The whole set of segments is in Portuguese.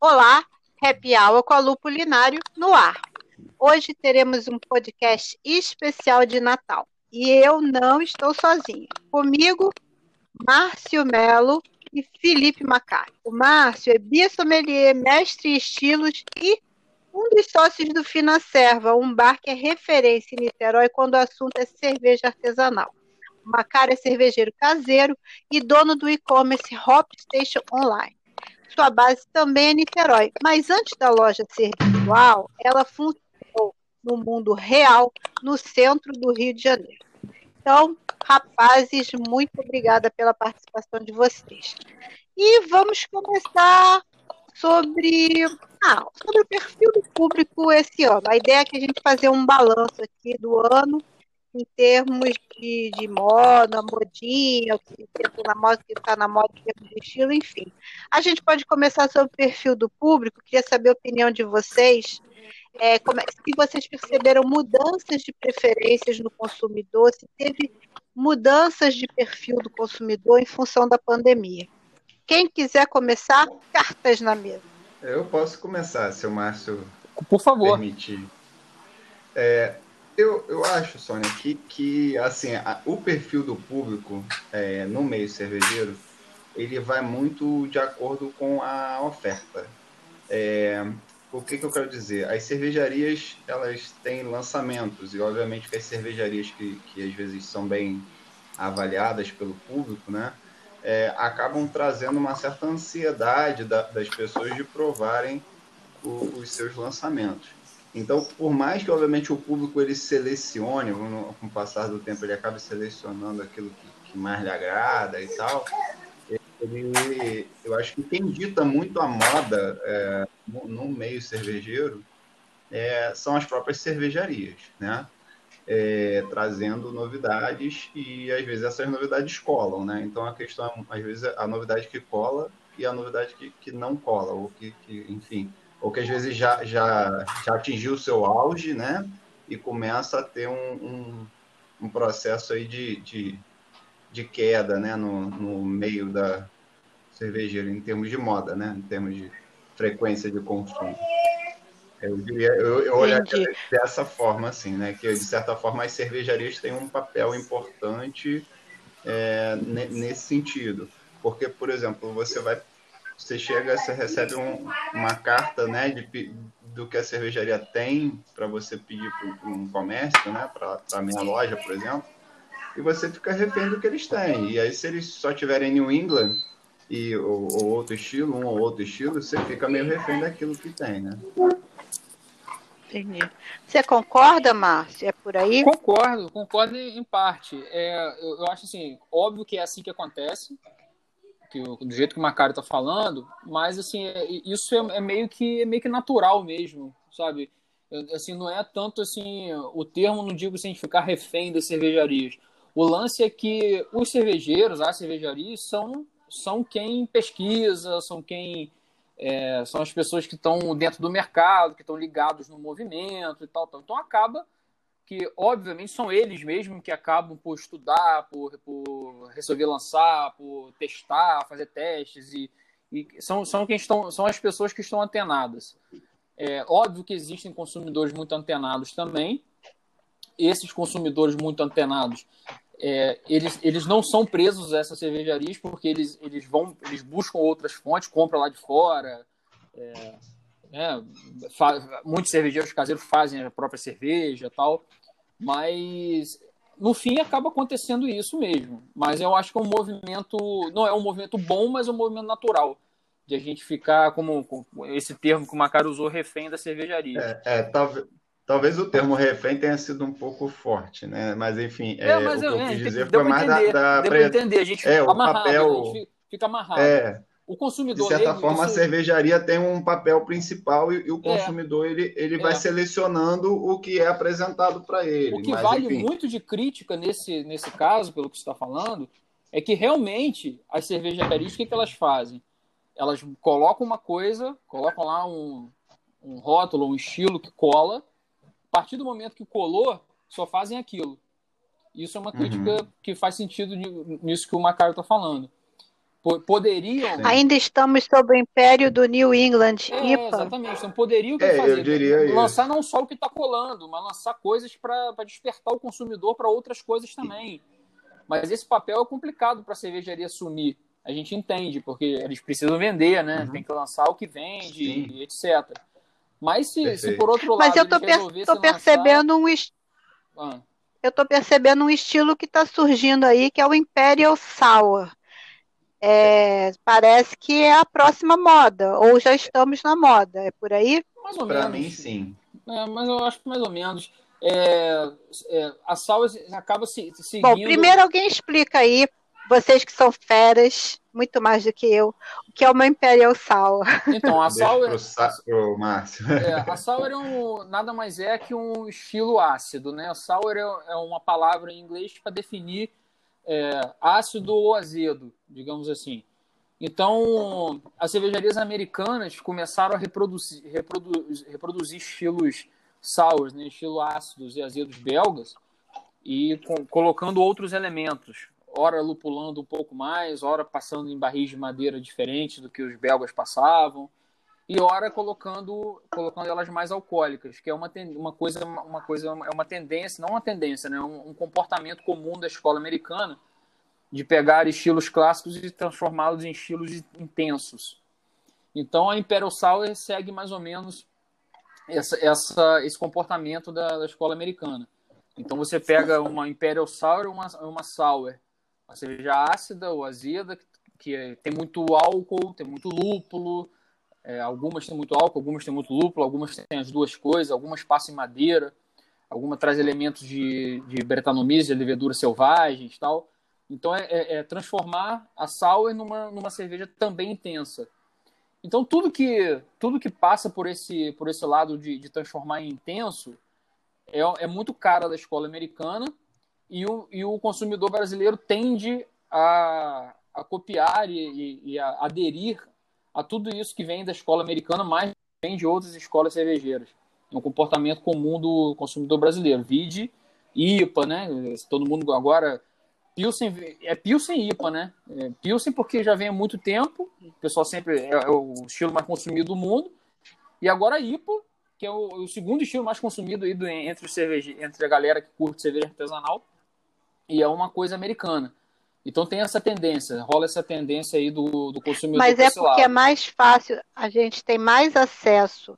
Olá, Happy Hour com a Lu Culinário no ar. Hoje teremos um podcast especial de Natal. E eu não estou sozinha. Comigo, Márcio Melo e Felipe Macari. O Márcio é bissommelier, mestre em estilos e um dos sócios do Financerva, um bar que é referência em Niterói quando o assunto é cerveja artesanal. O Macari é cervejeiro caseiro e dono do e-commerce Hop Station Online sua base também é Niterói. Mas antes da loja ser virtual, ela funcionou no mundo real, no centro do Rio de Janeiro. Então, rapazes, muito obrigada pela participação de vocês. E vamos começar sobre, ah, sobre o perfil do público esse ano. A ideia é que a gente fazer um balanço aqui do ano em termos de, de moda, modinha, o que está na moda, o que está na moda, em termos de estilo, enfim. A gente pode começar sobre o perfil do público, queria saber a opinião de vocês. É, como, é, se vocês perceberam mudanças de preferências no consumidor, se teve mudanças de perfil do consumidor em função da pandemia. Quem quiser começar, cartas na mesa. Eu posso começar, se o Márcio Por favor. permitir. É, eu, eu acho, Sônia, que, que assim, a, o perfil do público é, no meio cervejeiro, ele vai muito de acordo com a oferta. É, o que, que eu quero dizer? As cervejarias, elas têm lançamentos, e obviamente que as cervejarias que, que às vezes são bem avaliadas pelo público, né, é, acabam trazendo uma certa ansiedade da, das pessoas de provarem o, os seus lançamentos. Então, por mais que, obviamente, o público ele selecione, com o passar do tempo ele acabe selecionando aquilo que, que mais lhe agrada e tal, ele, eu acho que quem dita muito a moda é, no, meio cervejeiro é, são as próprias cervejarias, né? É, trazendo novidades e às vezes essas novidades colam, né? Então a questão, às vezes, a novidade que cola e a novidade que, que não cola, ou que, que enfim, ou que às vezes já, já, já atingiu o seu auge, né? E começa a ter um, um, um processo aí de, de, de, queda, né? No, no meio da cervejeira, em termos de moda, né? Em termos de frequência de consumo. Eu diria, eu, eu olharia dessa forma, assim, né? Que de certa forma as cervejarias têm um papel importante é, nesse sentido. Porque, por exemplo, você vai você chega, você recebe um, uma carta né, de, do que a cervejaria tem para você pedir para um comércio, né, para a minha loja, por exemplo, e você fica refém do que eles têm. E aí, se eles só tiverem New England e, ou, ou outro estilo, um ou outro estilo, você fica meio refém daquilo que tem, né? Entendi. Você concorda, Márcio? É por aí? Concordo, concordo em parte. É, eu, eu acho assim, óbvio que é assim que acontece que do jeito que o Macário está falando, mas assim é, isso é, é, meio que é meio que natural mesmo, sabe? Assim não é tanto assim o termo não digo sem assim, ficar refém das cervejarias. O lance é que os cervejeiros, as cervejarias são são quem pesquisa, são quem é, são as pessoas que estão dentro do mercado, que estão ligados no movimento e tal, tal. Então acaba que, obviamente, são eles mesmos que acabam por estudar, por, por resolver lançar, por testar, fazer testes, e, e são, são, quem estão, são as pessoas que estão antenadas. É óbvio que existem consumidores muito antenados também. Esses consumidores muito antenados, é, eles, eles não são presos a essas cervejarias porque eles, eles vão, eles buscam outras fontes, compram lá de fora. É, né, muitos cervejeiros caseiros fazem a própria cerveja tal. Mas no fim acaba acontecendo isso mesmo. Mas eu acho que é um movimento, não é um movimento bom, mas é um movimento natural. De a gente ficar, como, esse termo que o Macaro usou, refém da cervejaria. É, é talvez, talvez o termo refém tenha sido um pouco forte, né? Mas enfim, é, é mas o que eu, eu quis dizer foi mais entender, da. da... Deu entender, a gente é, fica amarrado, papel... a gente fica amarrado. É, o consumidor. De certa ele, forma, isso... a cervejaria tem um papel principal e, e o é. consumidor é. ele, ele vai é. selecionando o que é apresentado para ele. O que Mas, vale enfim... muito de crítica nesse, nesse caso, pelo que você está falando, é que realmente as cervejarias, o que, que elas fazem? Elas colocam uma coisa, colocam lá um, um rótulo, um estilo que cola. A partir do momento que colou, só fazem aquilo. Isso é uma crítica uhum. que faz sentido nisso que o Macário está falando poderiam. Sim. Ainda estamos sob o império do New England. É, IPA. exatamente. Então poderiam é, fazer. Eu diria lançar isso. não só o que está colando, mas lançar coisas para despertar o consumidor para outras coisas também. Mas esse papel é complicado para a cervejaria assumir. A gente entende, porque eles precisam vender, né? Uhum. Tem que lançar o que vende, etc. Mas se, se, por outro lado. Mas eu tô, per tô percebendo lançar... um. Est... Ah. Eu tô percebendo um estilo que está surgindo aí, que é o Imperial Sour. É, parece que é a próxima moda, ou já estamos na moda, é por aí? Mais ou pra menos. mim, sim. É, mas eu acho que mais ou menos. É, é, a Sour acaba se, seguindo. Bom, primeiro alguém explica aí, vocês que são feras, muito mais do que eu, o que é uma Imperial Sour. Então, a Sour. Pro, Márcio. É, a Sour é um, nada mais é que um estilo ácido, né? A Sour é, é uma palavra em inglês para definir é, ácido ou azedo, digamos assim. Então, as cervejarias americanas começaram a reproduzir, reproduzir, reproduzir estilos sours, né, estilo ácidos e azedos belgas, e com, colocando outros elementos, ora lupulando um pouco mais, ora passando em barris de madeira diferentes do que os belgas passavam, e ora colocando colocando elas mais alcoólicas, que é uma, uma coisa uma coisa é uma tendência, não uma tendência, né, um, um comportamento comum da escola americana de pegar estilos clássicos e transformá-los em estilos intensos. Então a Imperial Sour segue mais ou menos essa, essa, esse comportamento da, da escola americana. Então você pega uma Imperial Sour uma, uma Sour, uma cerveja ácida ou azeda, que, que tem muito álcool, tem muito lúpulo, é, algumas têm muito álcool, algumas têm muito lúpulo, algumas têm as duas coisas, algumas passam em madeira, algumas traz elementos de, de bretanomias, de leveduras selvagens tal. Então é, é, é, transformar a sour numa, numa cerveja também intensa. Então tudo que tudo que passa por esse por esse lado de, de transformar em intenso é, é muito cara da escola americana e o, e o consumidor brasileiro tende a, a copiar e, e, e a aderir a tudo isso que vem da escola americana, mais vem de outras escolas cervejeiras. É um comportamento comum do consumidor brasileiro. Vide IPA, né? Todo mundo agora. Pilsen, é Pilsen IPA, né? É Pilsen porque já vem há muito tempo, o pessoal sempre é, é o estilo mais consumido do mundo. E agora IPA, que é o, o segundo estilo mais consumido aí do, entre, os cerveje, entre a galera que curte cerveja artesanal. E é uma coisa americana. Então tem essa tendência, rola essa tendência aí do, do consumidor. Mas é porque lado. é mais fácil, a gente tem mais acesso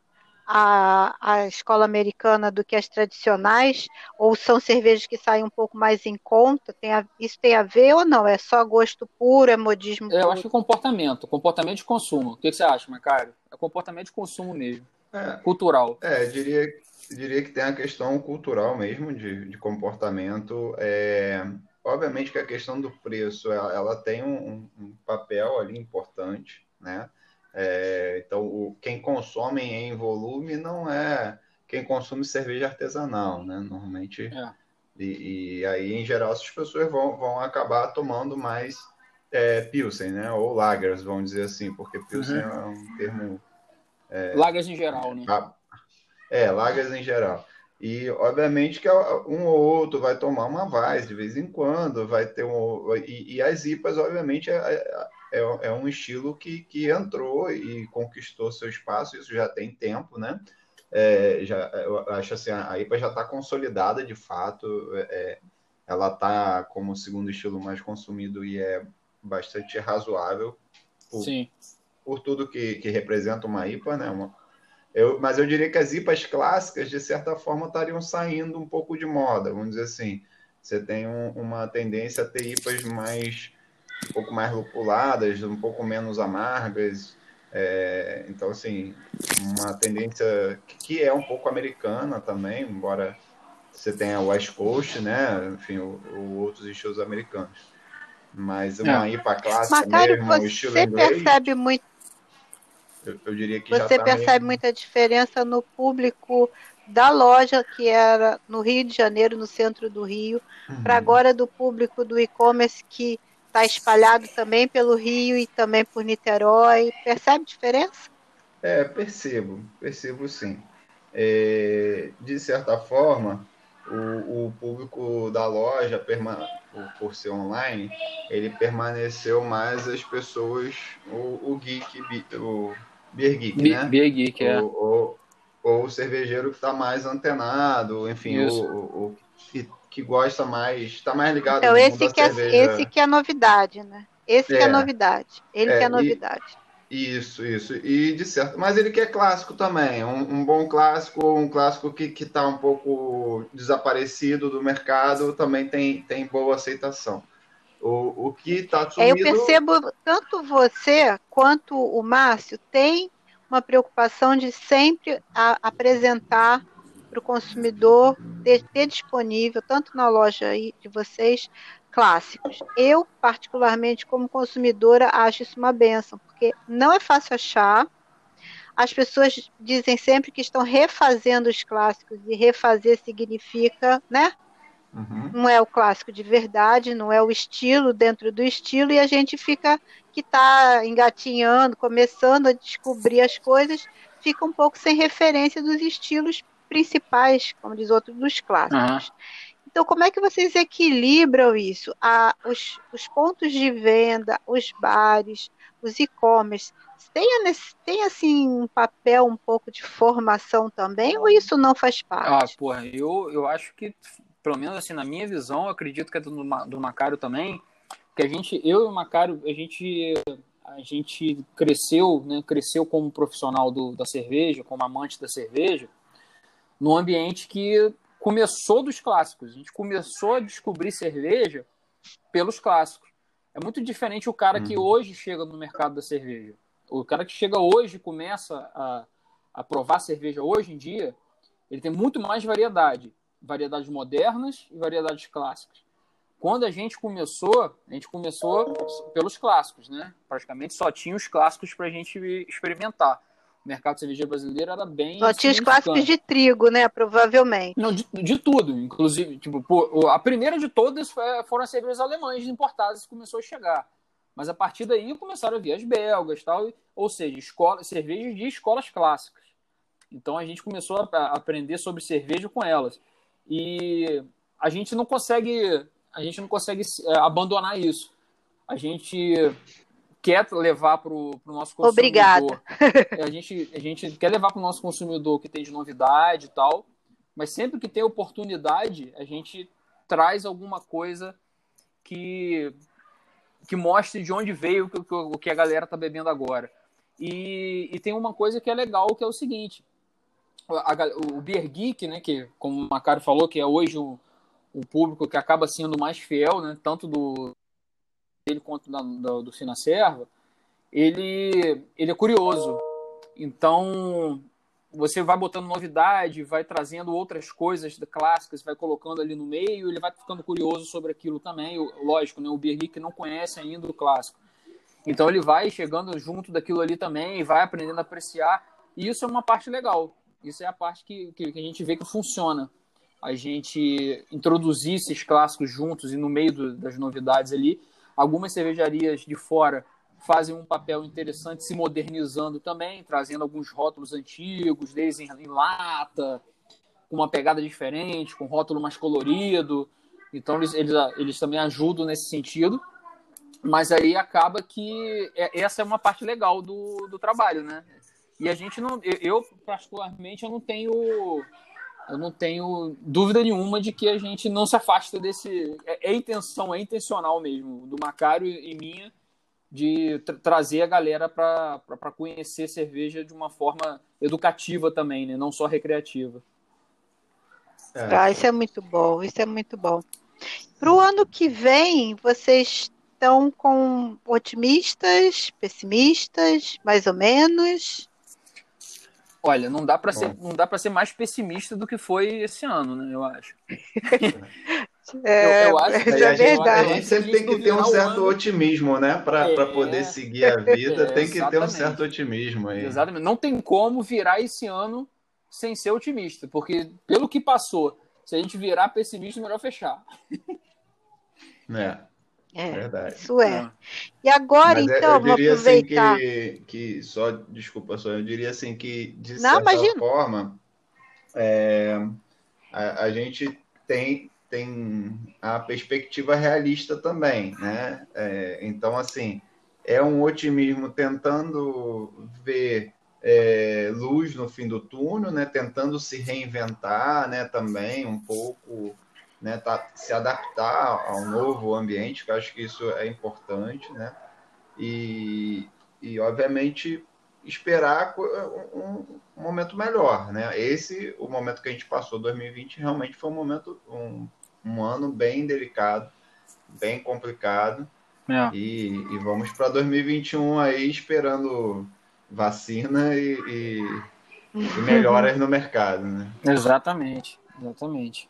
à, à escola americana do que as tradicionais, ou são cervejas que saem um pouco mais em conta? Tem a, isso tem a ver ou não? É só gosto puro, é modismo puro? Eu acho que é comportamento, comportamento de consumo. O que, que você acha, Macário? É comportamento de consumo mesmo, é, cultural. É, diria, diria que tem a questão cultural mesmo, de, de comportamento. É Obviamente que a questão do preço ela, ela tem um, um, papel ali importante, né? É, então, o, quem consome em volume não é quem consome cerveja artesanal, né? Normalmente. É. E, e, aí, em geral, essas pessoas vão, vão acabar tomando mais é, Pilsen, né? Ou Lagers, vamos dizer assim, porque Pilsen uhum. é um termo. É, Lagers em geral, né? É, Lagers em geral. E, obviamente, que um ou outro vai tomar uma Weiss de vez em quando, vai ter um. E, e as IPAs, obviamente, é, é, é, é, um estilo que, que entrou e conquistou seu espaço, isso já tem tempo, né? É, já, eu acho assim, a IPA já está consolidada de fato, é, ela está como o segundo estilo mais consumido e é bastante razoável por, Sim. por tudo que, que representa uma IPA, né? Uma, eu, mas eu diria que as IPAs clássicas, de certa forma, estariam saindo um pouco de moda, vamos dizer assim. Você tem um, uma tendência a ter IPAs mais um pouco mais lupuladas, um pouco menos amargas. É, então, assim, uma tendência que é um pouco americana também, embora você tenha o West Coast, né? Enfim, o, o outros estilos americanos. Mas uma é. IPA clássica Macário, mesmo, você estilo inglês, percebe muito eu, eu diria que Você tá percebe meio... muita diferença no público da loja que era no Rio de Janeiro, no centro do Rio, uhum. para agora do público do e-commerce que está espalhado também pelo Rio e também por Niterói. Percebe diferença? É, percebo, percebo sim. É, de certa forma, o, o público da loja, perma, por, por, ser online, ele permaneceu mais as pessoas, o, o geek, o beer geek, né? Beer geek, é. O, ou o cervejeiro que está mais antenado, enfim, o, o, o, que, que gosta mais, está mais ligado então, esse que, é, esse que é a novidade, né? Esse é, que é a é. novidade. Ele é, que é a novidade. E, isso, isso. E de certo. Mas ele quer clássico também. Um, um bom clássico, um clássico que está um pouco desaparecido do mercado, também tem, tem boa aceitação. O, o que está sumido... É, eu percebo tanto você quanto o Márcio tem uma preocupação de sempre a, apresentar para o consumidor, ter, ter, disponível, tanto na loja aí de vocês, clássicos. Eu, particularmente, como consumidora, acho isso uma benção, porque não é fácil achar. As pessoas dizem sempre que estão refazendo os clássicos, e refazer significa, né? Uhum. Não é o clássico de verdade, não é o estilo dentro do estilo, e a gente fica que está engatinhando, começando a descobrir as coisas, fica um pouco sem referência dos estilos principais, como diz outro, dos clássicos. Uhum. Então, como é que vocês equilibram isso? Ah, os, os pontos de venda, os bares, os e-commerce, tem, tem assim um papel um pouco de formação também, ou isso não faz parte? Ah, porra, eu, eu acho que pelo menos assim, na minha visão, acredito que é do, do Macário também, que a gente, eu e o Macário, a gente, a gente cresceu, né, cresceu como profissional do, da cerveja, como amante da cerveja, num ambiente que começou dos clássicos. A gente começou a descobrir cerveja pelos clássicos. É muito diferente o cara uhum. que hoje chega no mercado da cerveja. O cara que chega hoje começa a, a provar cerveja hoje em dia, ele tem muito mais variedade variedades modernas e variedades clássicas. Quando a gente começou, a gente começou pelos clássicos, né? Praticamente só tinha os clássicos para a gente experimentar. O mercado cervejeiro brasileiro era bem. Só tinha os clássicos de trigo, né? Provavelmente. Não, de, de tudo. Inclusive, tipo, pô, a primeira de todas foram as cervejas alemãs importadas que começou a chegar. Mas a partir daí começaram a vir as belgas, tal, ou seja, escola, cervejas de escolas clássicas. Então a gente começou a aprender sobre cerveja com elas. E a gente não consegue, a gente não consegue é, abandonar isso. A gente quer levar para o nosso consumidor. Obrigada. É, a gente, a gente quer levar para o nosso consumidor o que tem de novidade e tal, mas sempre que tem oportunidade, a gente traz alguma coisa que, que mostre de onde veio o que a galera está bebendo agora. E, e tem uma coisa que é legal, que é o seguinte, a, o Beer Geek, né, que como o Macário falou, que é hoje o, o público que acaba sendo mais fiel, né, tanto do dele quanto da, do, do Fina Serva, ele, ele é curioso. Então, você vai botando novidade, vai trazendo outras coisas clássicas, vai colocando ali no meio, ele vai ficando curioso sobre aquilo também. Lógico, né, o Geek não conhece ainda o clássico. Então ele vai chegando junto daquilo ali também, vai aprendendo a apreciar. E isso é uma parte legal. Isso é a parte que, que, que a gente vê que funciona. A gente introduzir esses clássicos juntos e no meio do, das novidades ali. Algumas cervejarias de fora fazem um papel interessante se modernizando também, trazendo alguns rótulos antigos, deles em, lata, com uma pegada diferente, com rótulo mais colorido. Então eles, eles, eles também ajudam nesse sentido. Mas aí acaba que é, essa é uma parte legal do, do trabalho, né? E a gente não, eu particularmente eu não tenho eu não tenho dúvida nenhuma de que a gente não se afasta desse é, é intenção, é intencional mesmo do Macário e minha de tra trazer a galera para conhecer cerveja de uma forma educativa também, né? não só recreativa. É. Ah, isso é muito bom, isso é muito bom. Para o ano que vem, vocês estão com otimistas, pessimistas, mais ou menos? Olha, não dá para ser, não dá para ser mais pessimista do que foi esse ano, né? Eu acho. É, eu, eu acho que é a, gente, a gente sempre tem que ter um certo otimismo, né? Para é, poder seguir a vida, é, tem que ter um certo otimismo aí. Exatamente. Não tem como virar esse ano sem ser otimista, porque pelo que passou, se a gente virar pessimista, melhor fechar. É. É, Verdade. Isso é. Ah. E agora, Mas é, então, vamos assim aproveitar. Assim que, que, só, desculpa, só, eu diria assim que, de Não, certa imagina. forma, é, a, a, gente tem, tem a perspectiva realista também, né? É, então, assim, é um otimismo tentando ver é, luz no fim do túnel, né? Tentando se reinventar, né? Também um pouco, né? Tá, se adaptar ao novo ambiente, que eu acho que isso é importante, né? E, e obviamente esperar um, um, momento melhor, né? Esse, o momento que a gente passou, 2020, realmente foi um momento, um, um ano bem delicado, bem complicado. É. E, e, vamos para 2021 aí esperando vacina e, e, e melhoras no mercado, né? Exatamente, exatamente.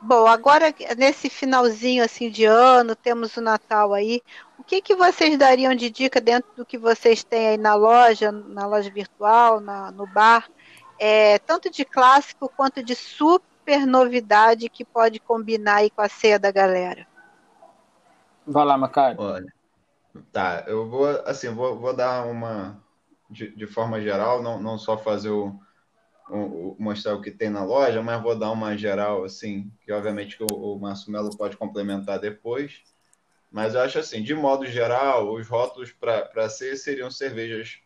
Bom, agora nesse finalzinho assim de ano, temos o Natal aí. O que, que vocês dariam de dica dentro do que vocês têm aí na loja, na loja virtual, na, no bar, é, tanto de clássico quanto de super novidade que pode combinar aí com a ceia da galera? Vai lá, Macário. Olha, tá, eu vou, assim, vou, vou dar uma, de, de forma geral, não, não só fazer o mostrar o que tem na loja, mas vou dar uma geral, assim, que obviamente o, o Márcio Melo pode complementar depois. Mas eu acho assim, de modo geral, os rótulos para ceia seriam cervejas,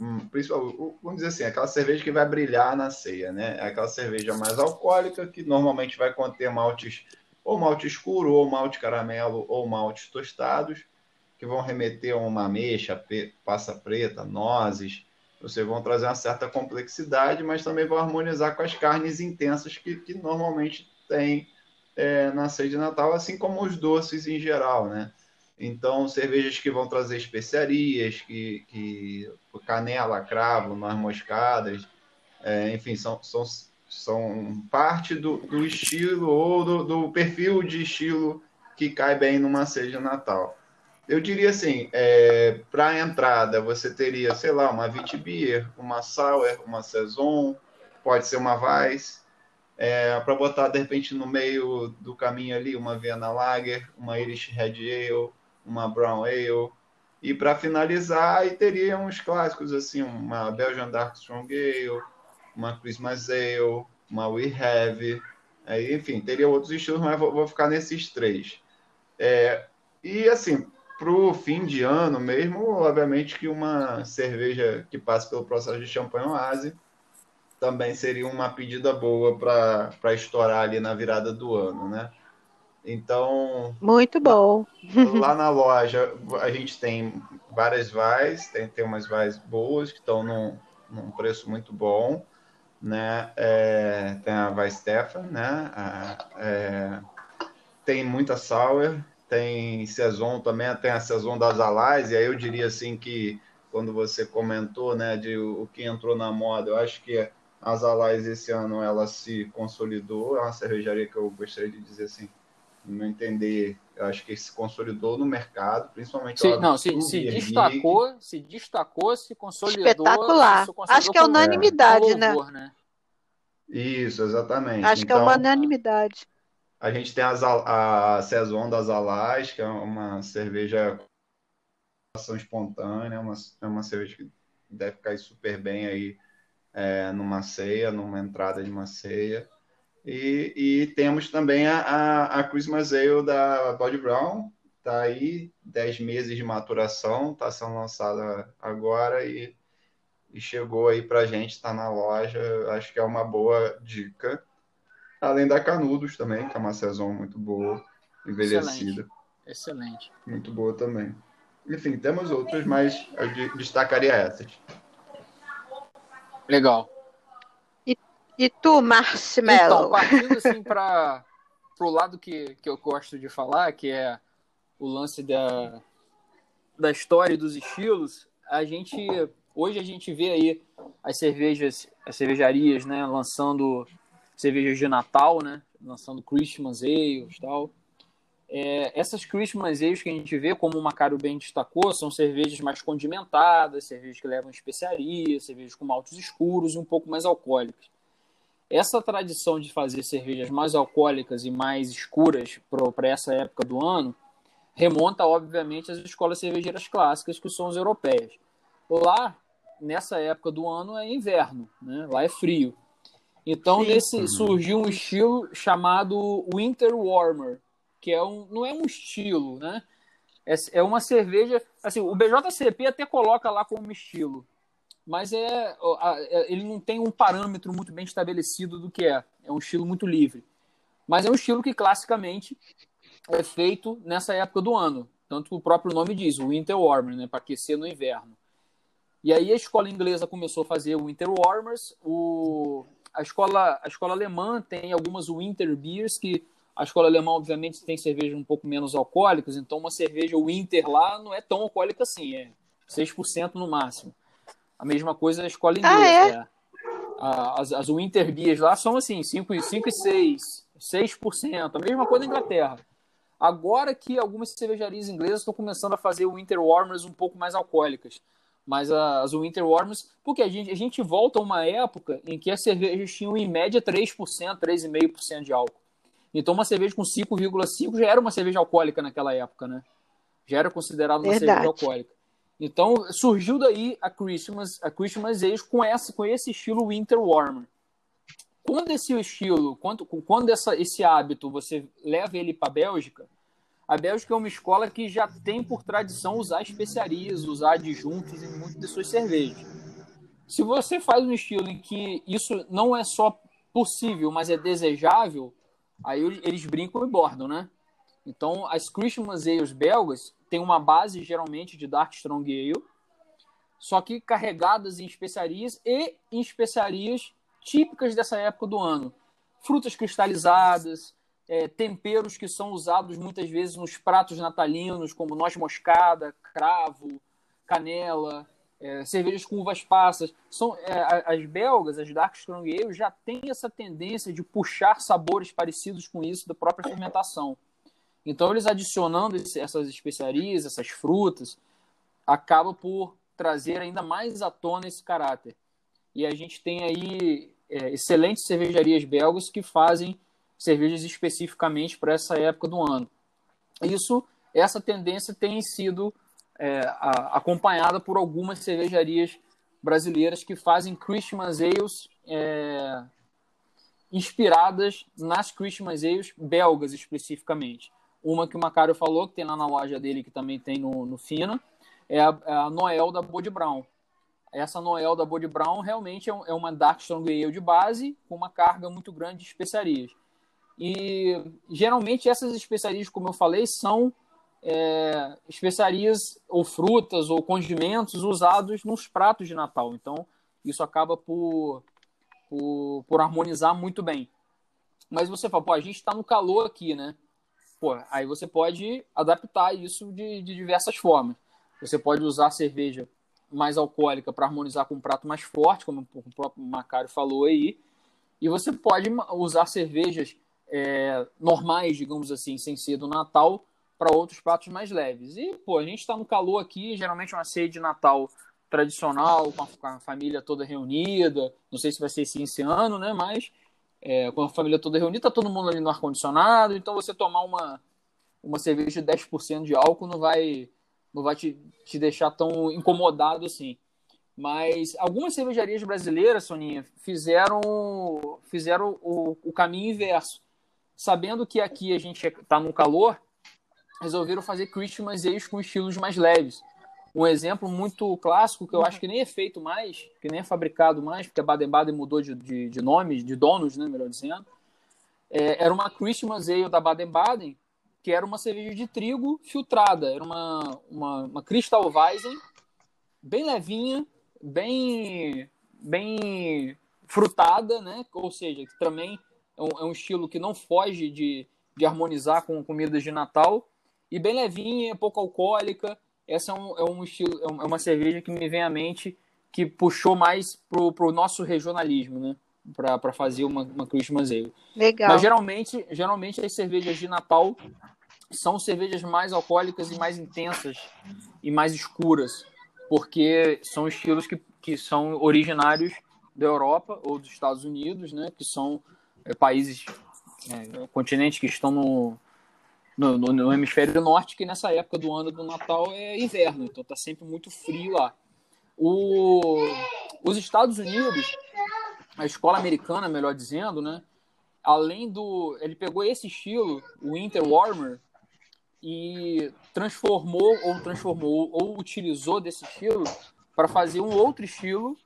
hum, principalmente, vamos dizer assim, aquela cerveja que vai brilhar na ceia, né? É aquela cerveja mais alcoólica, que normalmente vai conter maltes, ou malte escuro, ou malte caramelo, ou maltes tostados, que vão remeter a uma ameixa, passa preta, nozes, vocês vão trazer uma certa complexidade, mas também vão harmonizar com as carnes intensas que, que normalmente tem é, na ceia de Natal, assim como os doces em geral, né? Então, cervejas que vão trazer especiarias, que, que canela, cravo, noz moscadas, é, enfim, são, são, são parte do, do estilo ou do, do perfil de estilo que cai bem numa ceia de Natal. Eu diria assim, é, para a entrada você teria, sei lá, uma Vitbier, uma Sauer, uma Saison, pode ser uma Weiss. É, para botar de repente no meio do caminho ali uma Vienna Lager, uma Irish Red Ale, uma Brown Ale. E para finalizar, aí teria uns clássicos assim, uma Belgian Dark Strong Ale, uma Christmas Ale, uma We Have. Aí, enfim, teria outros estilos, mas vou, vou ficar nesses três. É, e assim, para o fim de ano mesmo, obviamente que uma cerveja que passe pelo processo de champanhe oase também seria uma pedida boa para estourar ali na virada do ano, né? Então. Muito bom. Lá na loja a gente tem várias vais, tem, tem umas vais boas que estão num, num preço muito bom, né? É, tem a vai Stefan, né? A, é, tem muita sour, tem Saison também, tem a Saison das Alais, e aí eu diria assim que quando você comentou, né, de o que entrou na moda, eu acho que as Alais esse ano ela se consolidou, é uma cervejaria que eu gostaria de dizer assim, não entender, eu acho que se consolidou no mercado, principalmente se, não, se, se destacou, se destacou, se consolidou. Espetacular. Se acho que é unanimidade, né? louvor, né? Isso, exatamente. Acho então, que é uma então, unanimidade. A gente tem as, a Saison das Alais, que é uma cerveja ação espontânea, uma, é uma cerveja que deve cair super bem aí é, numa ceia, numa entrada de uma ceia. E, e temos também a, a, a, Christmas Ale da Body Brown, tá aí 10 meses de maturação, está sendo lançada agora e, e chegou aí para a gente, está na loja, acho que é uma boa dica. Além da Canudos também, que é uma saison muito boa, envelhecida. Excelente. Excelente. Muito boa também. Enfim, temos outras, mas eu destacaria essas. Legal. E, e tu, Marshmallow? Então, partindo assim para o lado que, que eu gosto de falar, que é o lance da, da história e dos estilos, a gente hoje a gente vê aí as cervejas, as cervejarias, né, lançando cervejas de Natal, né? Lançando Christmas Ales e tal. É, essas Christmas Ales que a gente vê, como o Macário bem destacou, são cervejas mais condimentadas, cervejas que levam especiaria, cervejas com maltes escuros e um pouco mais alcoólicas. Essa tradição de fazer cervejas mais alcoólicas e mais escuras para essa época do ano remonta, obviamente, às escolas cervejeiras clássicas, que são as europeias. Lá, nessa época do ano, é inverno, né? lá é frio. Então, Sim. nesse surgiu um estilo chamado Winter Warmer, que é um, não é um estilo, né? É, é uma cerveja. Assim, o BJCP até coloca lá como estilo, mas é, é, ele não tem um parâmetro muito bem estabelecido do que é. É um estilo muito livre. Mas é um estilo que classicamente é feito nessa época do ano. Tanto que o próprio nome diz, o Winter Warmer, né, para aquecer no inverno. E aí a escola inglesa começou a fazer o Winter Warmers, o, a, escola, a escola alemã tem algumas Winter Beers, que a escola alemã, obviamente, tem cervejas um pouco menos alcoólicas, então uma cerveja Winter lá não é tão alcoólica assim, é 6% no máximo. A mesma coisa a escola inglesa. Ah, é? é. As, as Winter Beers lá são assim, 5, 5 e 6, 6%, a mesma coisa na Inglaterra. Agora que algumas cervejarias inglesas estão começando a fazer Winter Warmers um pouco mais alcoólicas. Mas as Winter Warmers, porque a gente, a gente volta a uma época em que as cervejas tinham em média 3%, 3,5% de álcool. Então uma cerveja com 5,5 já era uma cerveja alcoólica naquela época, né? Já era considerada uma Verdade. cerveja alcoólica. Então surgiu daí a Christmas, a Christmas Ale com essa com esse estilo Winter Warmer. Quando esse estilo, quando, quando essa, esse hábito você leva ele para a Bélgica, a Bélgica é uma escola que já tem por tradição usar especiarias, usar adjuntos em muitas de suas cervejas. Se você faz um estilo em que isso não é só possível, mas é desejável, aí eles brincam e bordam, né? Então, as Christmas Ales belgas têm uma base geralmente de Dark Strong Ale, só que carregadas em especiarias e em especiarias típicas dessa época do ano. Frutas cristalizadas, é, temperos que são usados muitas vezes nos pratos natalinos, como noz moscada, cravo, canela, é, cervejas com uvas passas. São, é, as belgas, as Dark Strong Ale, já têm essa tendência de puxar sabores parecidos com isso da própria fermentação. Então, eles adicionando essas especiarias, essas frutas, acaba por trazer ainda mais à tona esse caráter. E a gente tem aí é, excelentes cervejarias belgas que fazem cervejas especificamente para essa época do ano. Isso, essa tendência tem sido é, a, acompanhada por algumas cervejarias brasileiras que fazem Christmas Ales é, inspiradas nas Christmas Ales belgas especificamente. Uma que o Macário falou, que tem lá na loja dele, que também tem no, no Fina, é a, é a Noel da Bode Brown. Essa Noel da Bode Brown realmente é, é uma Dark Strong Ale de base, com uma carga muito grande de especiarias. E geralmente essas especiarias, como eu falei, são é, especiarias ou frutas ou condimentos usados nos pratos de Natal. Então isso acaba por, por, por harmonizar muito bem. Mas você fala, pô, a gente está no calor aqui, né? Pô, aí você pode adaptar isso de, de diversas formas. Você pode usar cerveja mais alcoólica para harmonizar com um prato mais forte, como o próprio Macário falou aí. E você pode usar cervejas é, normais, digamos assim, sem ser do Natal, para outros pratos mais leves. E, pô, a gente está no calor aqui, geralmente uma ceia de Natal tradicional, com a, com a, família toda reunida. Não sei se vai ser assim esse ano, né? Mas é, com a família toda reunida, tá todo mundo ali no ar-condicionado. Então, você tomar uma, uma cerveja de 10% de álcool não vai, não vai te, te deixar tão incomodado assim. Mas algumas cervejarias brasileiras, Soninha, fizeram, fizeram o, o caminho inverso sabendo que aqui a gente está no calor, resolveram fazer Christmas Ales com estilos mais leves. Um exemplo muito clássico, que eu acho que nem é feito mais, que nem é fabricado mais, porque a Baden-Baden mudou de, de, de nome, de donos, né, melhor dizendo, é, era uma Christmas Ale da Baden-Baden, que era uma cerveja de trigo filtrada. Era uma, uma, uma Weizen, bem levinha, bem, bem frutada, né? Ou seja, que também é um, é um estilo que não foge de, de harmonizar com comidas de Natal. E bem levinha, pouco alcoólica. Essa é um, é um estilo, é, é uma cerveja que me vem à mente que puxou mais pro, pro nosso regionalismo, né? Para fazer uma, uma Christmas Ale. Legal. Mas geralmente, geralmente as cervejas de Natal são cervejas mais alcoólicas e mais intensas e mais escuras, porque são estilos que, que são originários da Europa ou dos Estados Unidos, né? Que são países, é, continentes que estão no, no, no, no, hemisfério norte, que nessa época do ano do Natal é inverno, então está sempre muito frio lá. O, os Estados Unidos a escola americana, melhor dizendo, né? Além do. Ele pegou esse estilo, o Winter Warmer, e transformou, ou transformou, ou utilizou desse estilo para fazer um outro estilo,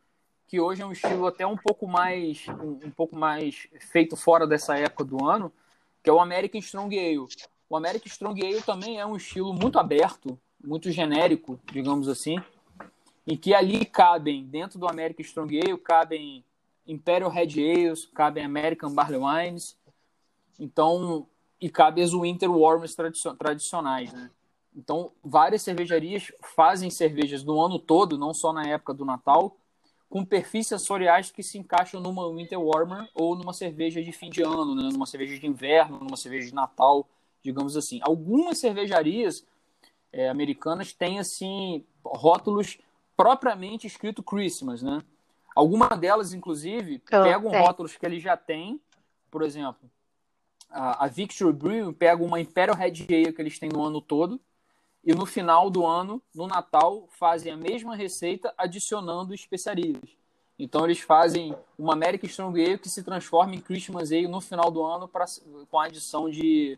que hoje é um estilo até um pouco mais um, um pouco mais feito fora dessa época do ano, que é o American Strong Ale. O American Strong Ale também é um estilo muito aberto, muito genérico, digamos assim, em que ali cabem, dentro do American Strong Ale, cabem Imperial Red Ales, cabem American Barley Wines, então, e cabe as Winter Warmers tradicionais, né? Então, várias cervejarias fazem cervejas no ano todo, não só na época do Natal, com perfis sensoriais que se encaixam numa Winter Warmer ou numa cerveja de fim de ano, né? numa cerveja de inverno, numa cerveja de Natal, digamos assim. Algumas cervejarias é, americanas têm assim rótulos propriamente escrito Christmas, né? Algumas delas, inclusive, oh, pegam é. rótulos que ele já tem, por exemplo, a, a Victory Brew pega uma Imperial Red Ale que eles têm no ano todo e no final do ano, no Natal, fazem a mesma receita adicionando especiarias. Então eles fazem uma American Strong Ale que se transforma em Christmas Ale no final do ano pra, com a adição de,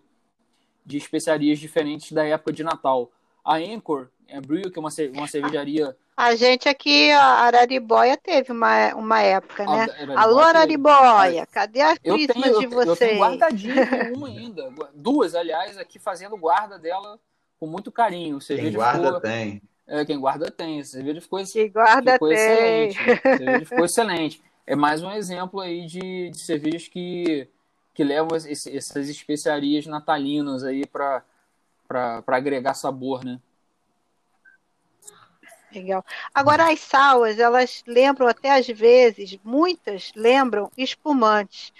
de especiarias diferentes da época de Natal. A Anchor a Brew, que é uma, uma cervejaria... A gente aqui, a Araribóia, teve uma, uma época, né? Araribóia Alô, Araribóia, cadê a Christmas de vocês? Eu tenho guardadinha uma ainda. Duas, aliás, aqui fazendo guarda dela com muito carinho. Quem guarda ficou... tem. É, quem guarda tem. A cerveja ficou, quem guarda ficou tem. excelente. Cerveja ficou excelente. É mais um exemplo aí de, de cervejas que, que levam esse, essas especiarias natalinas aí para agregar sabor, né? Legal. Agora, as sours, elas lembram até às vezes, muitas lembram espumantes.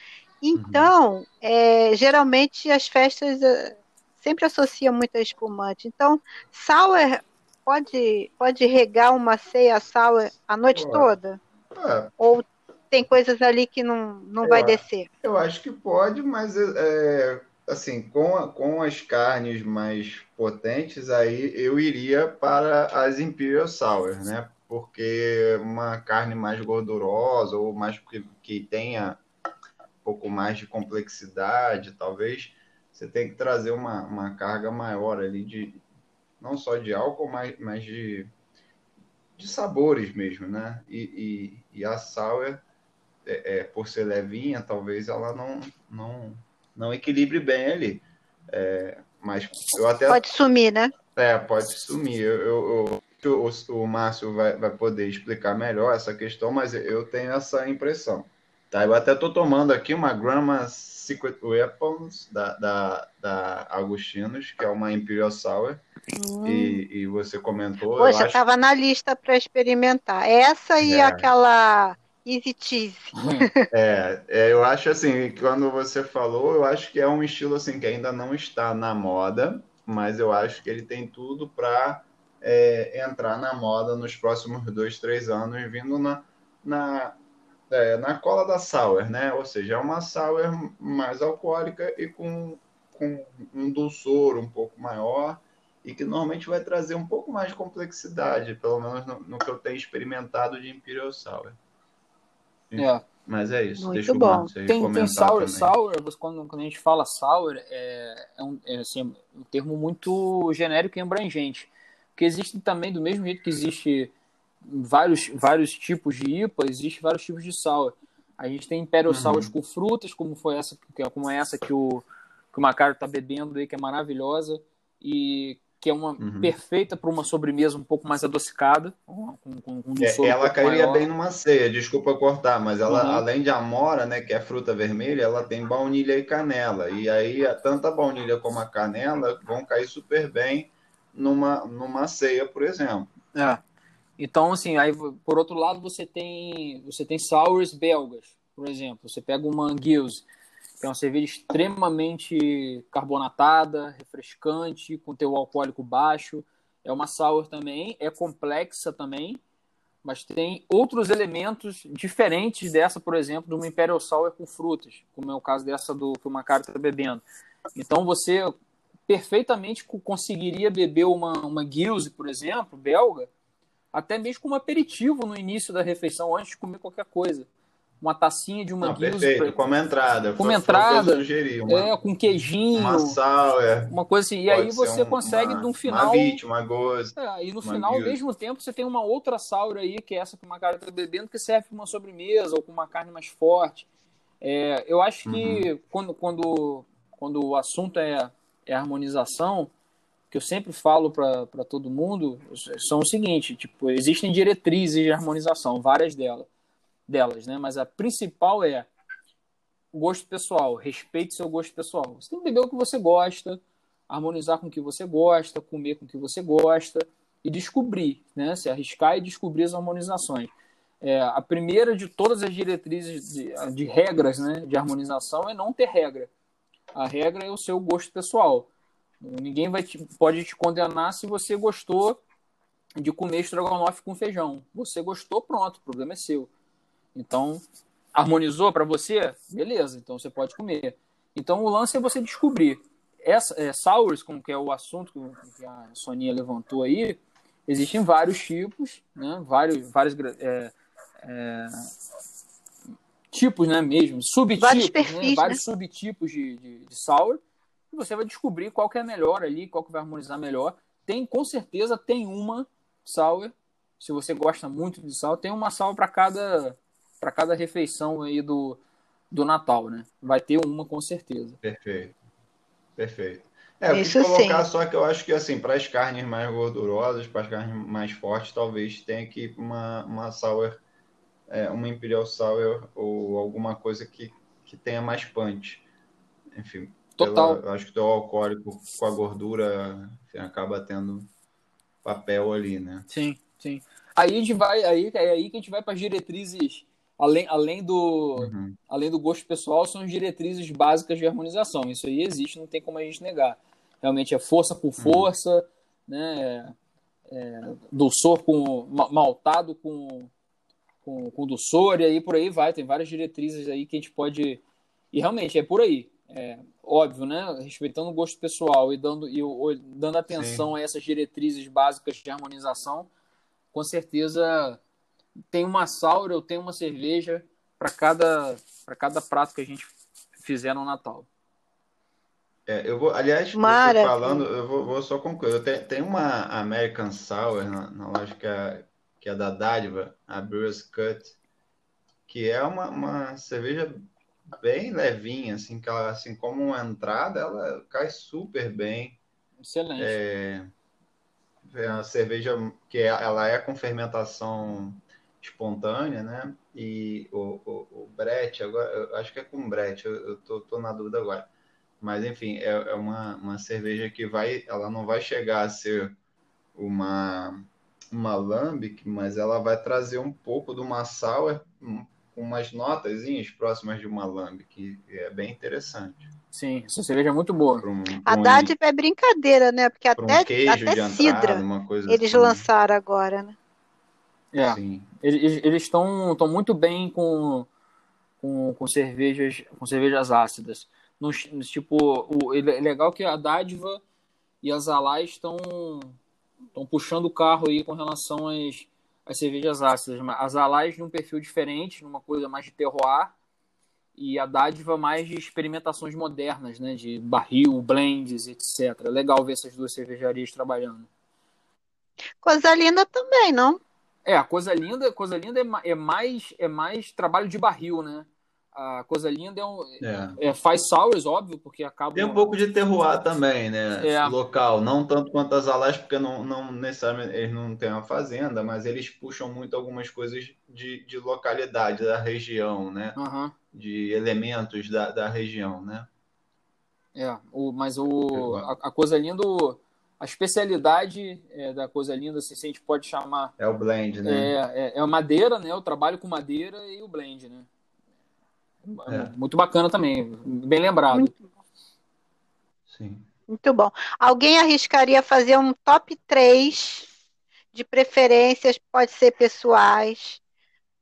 Então, uhum. é, geralmente as festas eh, sempre associa muito a espumante. Então, sour pode, pode regar uma ceia sour a noite toda? É. Ou tem coisas ali que não, não vai descer? Eu acho que pode, mas é, assim, com, a, com as carnes mais potentes, aí eu iria para as Imperial Sour, né? Porque uma carne mais gordurosa ou mais que, que tenha um pouco mais de complexidade, talvez, você tem que trazer uma, uma carga maior ali de não só de álcool, mas, mas de, de sabores mesmo, né? E, e, e a sour, é, é, por ser levinha, talvez ela não, não, não equilibre bem ali. É, mas eu até... Pode sumir, né? É, pode sumir. Eu, eu, eu o, o Márcio vai, vai poder explicar melhor essa questão, mas eu tenho essa impressão. Tá, eu até estou tomando aqui uma Grama Secret Weapons da, da, da Agustinos, que é uma Imperial Sour. Hum. E, e você comentou. Poxa, estava acho... na lista para experimentar. Essa e é. aquela Easy Cheese. É, é, eu acho assim, quando você falou, eu acho que é um estilo assim que ainda não está na moda, mas eu acho que ele tem tudo para é, entrar na moda nos próximos dois, três anos, vindo na, na é, na cola da sour, né? Ou seja, é uma sour mais alcoólica e com, com um dulçor um pouco maior e que normalmente vai trazer um pouco mais de complexidade, pelo menos no, no que eu tenho experimentado de Imperial Sour. É. Mas é isso. Muito Deixa bom. tem, tem sour, também. sour quando, quando a gente fala sour, é, é, um, é assim, um termo muito genérico e abrangente. Porque existe também, do mesmo jeito que existe vários, vários tipos de IPA, existe vários tipos de sour. A gente tem Imperial uhum. Sours com frutas, como foi essa, como é essa que o, que o Macaro está bebendo aí, que é maravilhosa, e que é uma uhum. perfeita para uma sobremesa um pouco mais adocicada. Com, com, com é, ela um cairia maior. bem numa ceia, desculpa cortar, mas ela, uhum. além de amora, né, que é fruta vermelha, ela tem baunilha e canela. E aí, tanto a baunilha como a canela vão cair super bem numa, numa ceia, por exemplo. É. Então, assim, aí por outro lado você tem você tem sours belgas, por exemplo. Você pega uma Gills, que é uma cerveja extremamente carbonatada, refrescante, com teu alcoólico baixo. É uma sour também, é complexa também, mas tem outros elementos diferentes dessa, por exemplo, de uma Imperial Sour com frutas, como é o caso dessa do que o Macaro está bebendo. Então você perfeitamente conseguiria beber uma, uma Gills, por exemplo, belga, até mesmo como aperitivo no início da refeição, antes de comer qualquer coisa. uma tacinha de uma Guilza. Perfeito, pra... como entrada. Como entrada. Uma, é, com queijinho. Uma sal, é. Uma coisa assim. E aí você um, consegue, uma, no final. Uma vite, uma goza. É, e no final, ao mesmo tempo, você tem uma outra sour aí, que é essa que o cara tá bebendo, que serve para uma sobremesa ou com uma carne mais forte. É, eu acho que uhum. quando, quando, quando o assunto é, é harmonização, que eu sempre falo para todo mundo são o seguinte, tipo, existem diretrizes de harmonização, várias delas, delas, né? Mas a principal é gosto pessoal, respeite seu gosto pessoal. Você tem que beber o que você gosta, harmonizar com o que você gosta, comer com o que você gosta e descobrir, né? Se arriscar e descobrir as harmonizações. É, a primeira de todas as diretrizes de, de regras, né, de harmonização é não ter regra. A regra é o seu gosto pessoal. Ninguém vai te, pode te condenar se você gostou de comer estrogonofe com feijão. Você gostou, pronto, o problema é seu. Então, harmonizou para você? Beleza, então você pode comer. Então, o lance é você descobrir. Essa, é, sours, como que é o assunto que a Soninha levantou aí, existem vários tipos, né? vários, vários é, é, tipos né, mesmo, subtipos, vários, né? perfis, né? vários subtipos de, de, de sour você vai descobrir qual que é melhor ali, qual que vai harmonizar melhor. Tem, com certeza, tem uma sour, se você gosta muito de sal, tem uma sour para cada para cada refeição aí do, do Natal, né? Vai ter uma com certeza. Perfeito. Perfeito. É, eu Isso colocar sim. só que eu acho que assim, para as carnes mais gordurosas, para as carnes mais fortes, talvez tenha que uma uma sour, é, uma imperial sour ou alguma coisa que, que tenha mais punch. Enfim, Total. Pela, acho que o alcoólico com a gordura enfim, acaba tendo papel ali, né? Sim, sim. Aí a gente vai, aí é aí que a gente vai para as diretrizes, além, além, do, uhum. além do gosto pessoal, são as diretrizes básicas de harmonização. Isso aí existe, não tem como a gente negar. Realmente é força por uhum. força, uhum. né? É, dulçor com maltado com, com, com dulçor, e aí por aí vai. Tem várias diretrizes aí que a gente pode. E realmente é por aí é, óbvio, né? Respeitando o gosto pessoal e dando, e, dando atenção Sim. a essas diretrizes básicas de harmonização, com certeza tem uma saura ou tem uma cerveja para cada, cada prato que a gente fizer no Natal. É, eu vou, aliás, falando, eu vou, vou, só concluir. Tem, tem uma American Sour na, na loja que é, que é da Dádiva, a Brewers Cut, que é uma, uma cerveja bem levinha, assim, que ela, assim, como uma entrada, ela cai super bem. Excelente. É, é uma cerveja que é, ela é com fermentação espontânea, né? E o, o, o Brett, agora, eu acho que é com Brett, eu, eu tô, tô na dúvida agora. Mas, enfim, é, é uma, uma cerveja que vai, ela não vai chegar a ser uma, uma lambic, mas ela vai trazer um pouco de uma sour, com umas notazinhas próximas de uma lambe, que é bem interessante. Sim, essa cerveja é muito boa. Um, a dádiva é brincadeira, né? Porque até, um até cidra eles assim. lançaram agora, né? É, Sim. eles estão tão muito bem com, com, com, cervejas, com cervejas ácidas. No, tipo, o, é legal que a dádiva e as alais estão estão puxando o carro aí com relação às, as cervejas ácidas. As Alais num perfil diferente, numa coisa mais de terroir, e a dádiva mais de experimentações modernas, né? De barril, blends, etc. É legal ver essas duas cervejarias trabalhando. Coisa linda também, não? É, a coisa linda, coisa linda é, é mais é mais trabalho de barril, né? A coisa linda é um. É. É, faz sours, óbvio, porque acaba. Tem um pouco de terroir também, né? É. Local. Não tanto quanto as alás, porque não, não necessariamente eles não têm uma fazenda, mas eles puxam muito algumas coisas de, de localidade da região, né? Uhum. De elementos da, da região, né? É, o, mas o, a, a coisa linda, a especialidade é, da coisa linda, se a gente pode chamar. É o blend, né? É, é, é a madeira, né? O trabalho com madeira e o blend, né? É. Muito bacana também, bem lembrado. Muito Sim. Muito bom. Alguém arriscaria fazer um top 3 de preferências, pode ser pessoais,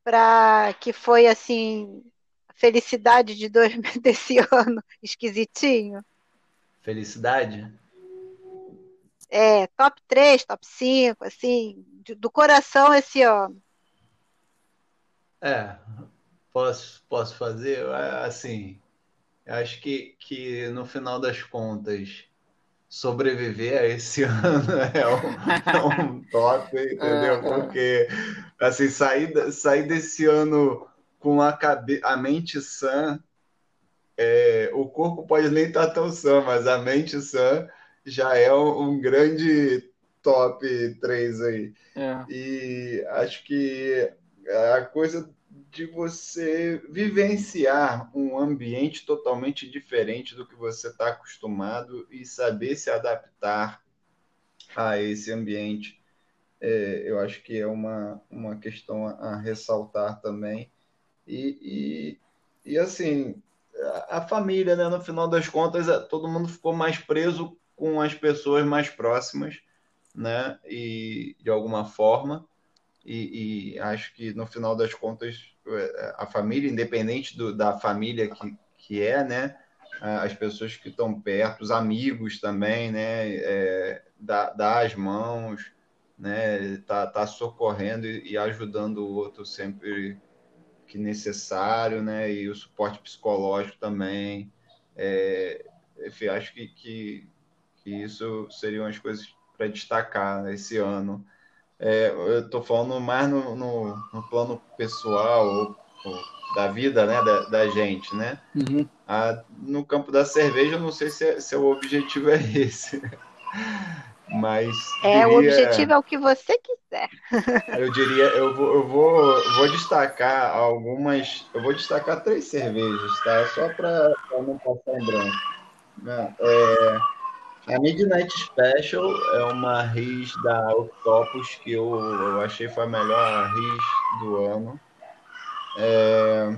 para que foi assim, felicidade de dois, desse ano esquisitinho? Felicidade? É, top 3, top 5, assim, do coração esse ano. É, Posso, posso fazer? Assim, acho que, que no final das contas, sobreviver a esse ano é um, é um top, entendeu? É, é. Porque, assim, sair, sair desse ano com a, cabe, a mente sã, é, o corpo pode nem estar tão sã, mas a mente sã já é um, um grande top 3 aí. É. E acho que a coisa de você vivenciar um ambiente totalmente diferente do que você está acostumado e saber se adaptar a esse ambiente. É, eu acho que é uma, uma questão a, ressaltar também. E, e, e, assim, a, a família, né, no final das contas, é, todo mundo ficou mais preso com as pessoas mais próximas, né? E de alguma forma e, e, acho que no final das contas é, a família, independente do, da família que, que é, né, as pessoas que estão perto, os amigos também, né, é, dá, dá as mãos, né, tá, tá socorrendo e, ajudando o outro sempre que necessário, né, e o suporte psicológico também, é, enfim, acho que, que, que isso seriam as coisas para destacar esse ano é, eu estou falando mais no, no, no plano pessoal ou, ou, da vida né, da, da gente, né? Uhum. Ah, no campo da cerveja, eu não sei se, é, se é o objetivo é esse. Mas. É, diria, o objetivo é o que você quiser. Eu diria, eu vou, eu vou, vou destacar algumas. Eu vou destacar três cervejas, tá? Só para não passar em branco. Não, é, a Midnight Special é uma RIS da Octopus que eu, eu achei foi a melhor RIS do ano. É,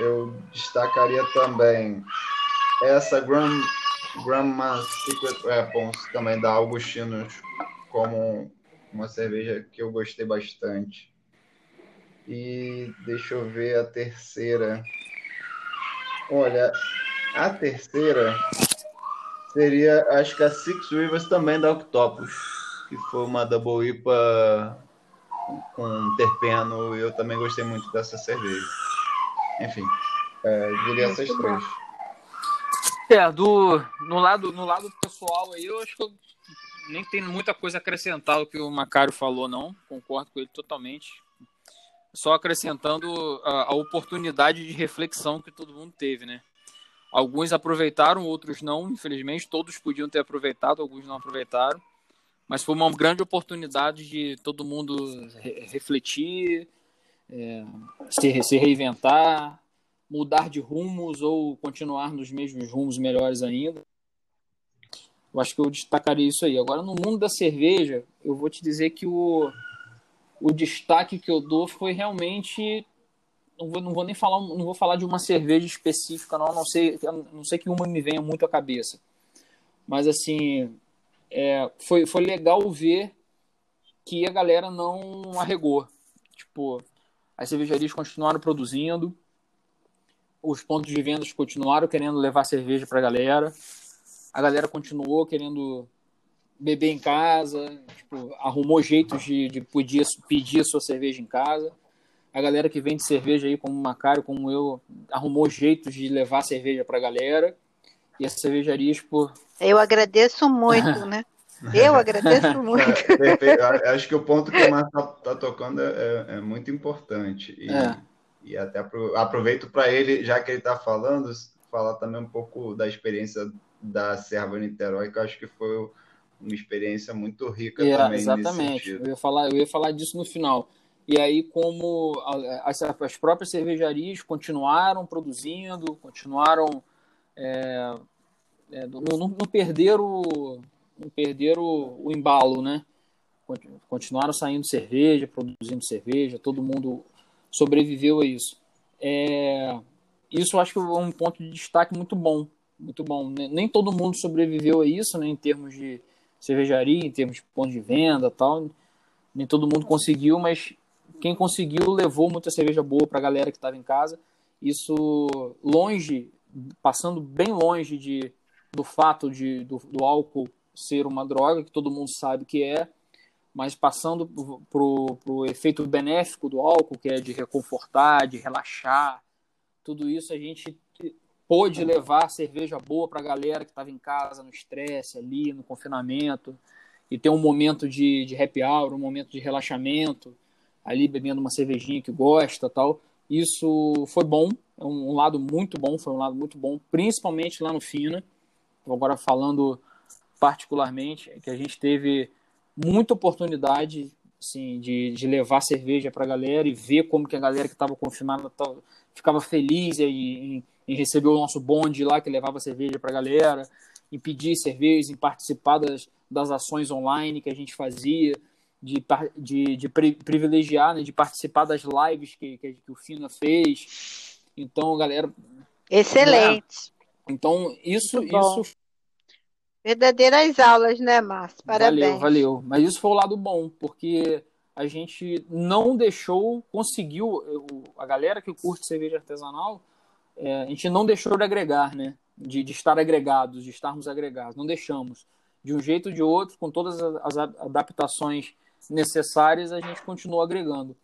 eu destacaria também essa Grand, Grandma Secret Weapons, também da Augustinos, como uma cerveja que eu gostei bastante. E deixa eu ver a terceira. Olha, a terceira Seria, acho que a Six Rivers também da Octopus, que foi uma Double IPA com terpeno, e eu também gostei muito dessa cerveja. Enfim, é, diria essas três. É, do, no, lado, no lado pessoal aí, eu acho que eu nem tem muita coisa a acrescentar o que o Macário falou, não. Concordo com ele totalmente. Só acrescentando a, a oportunidade de reflexão que todo mundo teve, né? Alguns aproveitaram, outros não, infelizmente. Todos podiam ter aproveitado, alguns não aproveitaram. Mas foi uma grande oportunidade de todo mundo re refletir, é, se, se reinventar, mudar de rumos ou continuar nos mesmos rumos melhores ainda. Eu acho que eu destacaria isso aí. Agora, no mundo da cerveja, eu vou te dizer que o, o destaque que eu dou foi realmente não vou, não vou nem falar, não vou falar de uma cerveja específica, não, não sei, não sei que uma me venha muito à cabeça. Mas assim, é, foi, foi legal ver que a galera não arregou. Tipo, as cervejarias continuaram produzindo, os pontos de vendas continuaram querendo levar cerveja para a galera, a galera continuou querendo beber em casa, tipo, arrumou jeitos de, de pedir, pedir a sua cerveja em casa a galera que vende cerveja aí, como o Macário, como eu, arrumou jeitos de levar cerveja pra galera. E as cervejarias, por. Eu agradeço muito, né? Eu agradeço muito. É, acho que o ponto que o Marco tá, tá, tocando é, é, é, muito importante. E, é. e até aproveito para ele, já que ele está falando, falar também um pouco da experiência da Serva Niterói, que eu acho que foi uma experiência muito rica é, também. Exatamente. Eu ia, falar, eu ia falar disso no final. E aí, como as, as próprias cervejarias continuaram produzindo, continuaram. É, é, não, não, perderam, não perderam o, o embalo, né? Continuaram saindo cerveja, produzindo cerveja, todo mundo sobreviveu a isso. É, isso acho que é um ponto de destaque muito bom, muito bom. Nem todo mundo sobreviveu a isso, né, em termos de cervejaria, em termos de ponto de venda, tal. Nem todo mundo conseguiu, mas quem conseguiu levou muita cerveja boa para a galera que estava em casa. Isso longe, passando bem longe de, do fato de, do, do álcool ser uma droga, que todo mundo sabe que é, mas passando para o efeito benéfico do álcool, que é de reconfortar, de relaxar, tudo isso a gente pôde levar cerveja boa para a galera que estava em casa, no estresse, ali, no confinamento, e ter um momento de, de happy hour, um momento de relaxamento, ali bebendo uma cervejinha que gosta tal. Isso foi bom, é um, lado muito bom, foi um lado muito bom, principalmente lá no Fina. Agora falando particularmente, que a gente teve muita oportunidade assim, de, de levar cerveja para a galera e ver como que a galera que estava confinada tava, ficava feliz em, em, receber o nosso bonde lá que levava cerveja para a galera, em pedir cerveja, em participar das, das ações online que a gente fazia, de, de, de privilegiar, né, de participar das lives que, que, que o Fina fez. Então, galera. Excelente. Né? Então, isso, isso Verdadeiras aulas, né, Márcio? Parabéns. Valeu, valeu. Mas isso foi o lado bom, porque a gente não deixou, conseguiu, a galera que curte cerveja artesanal, é, a gente não deixou de agregar, né? De, de, estar agregados, de estarmos agregados. Não deixamos. De um jeito ou de outro, com todas as adaptações necessárias, a gente continuou agregando.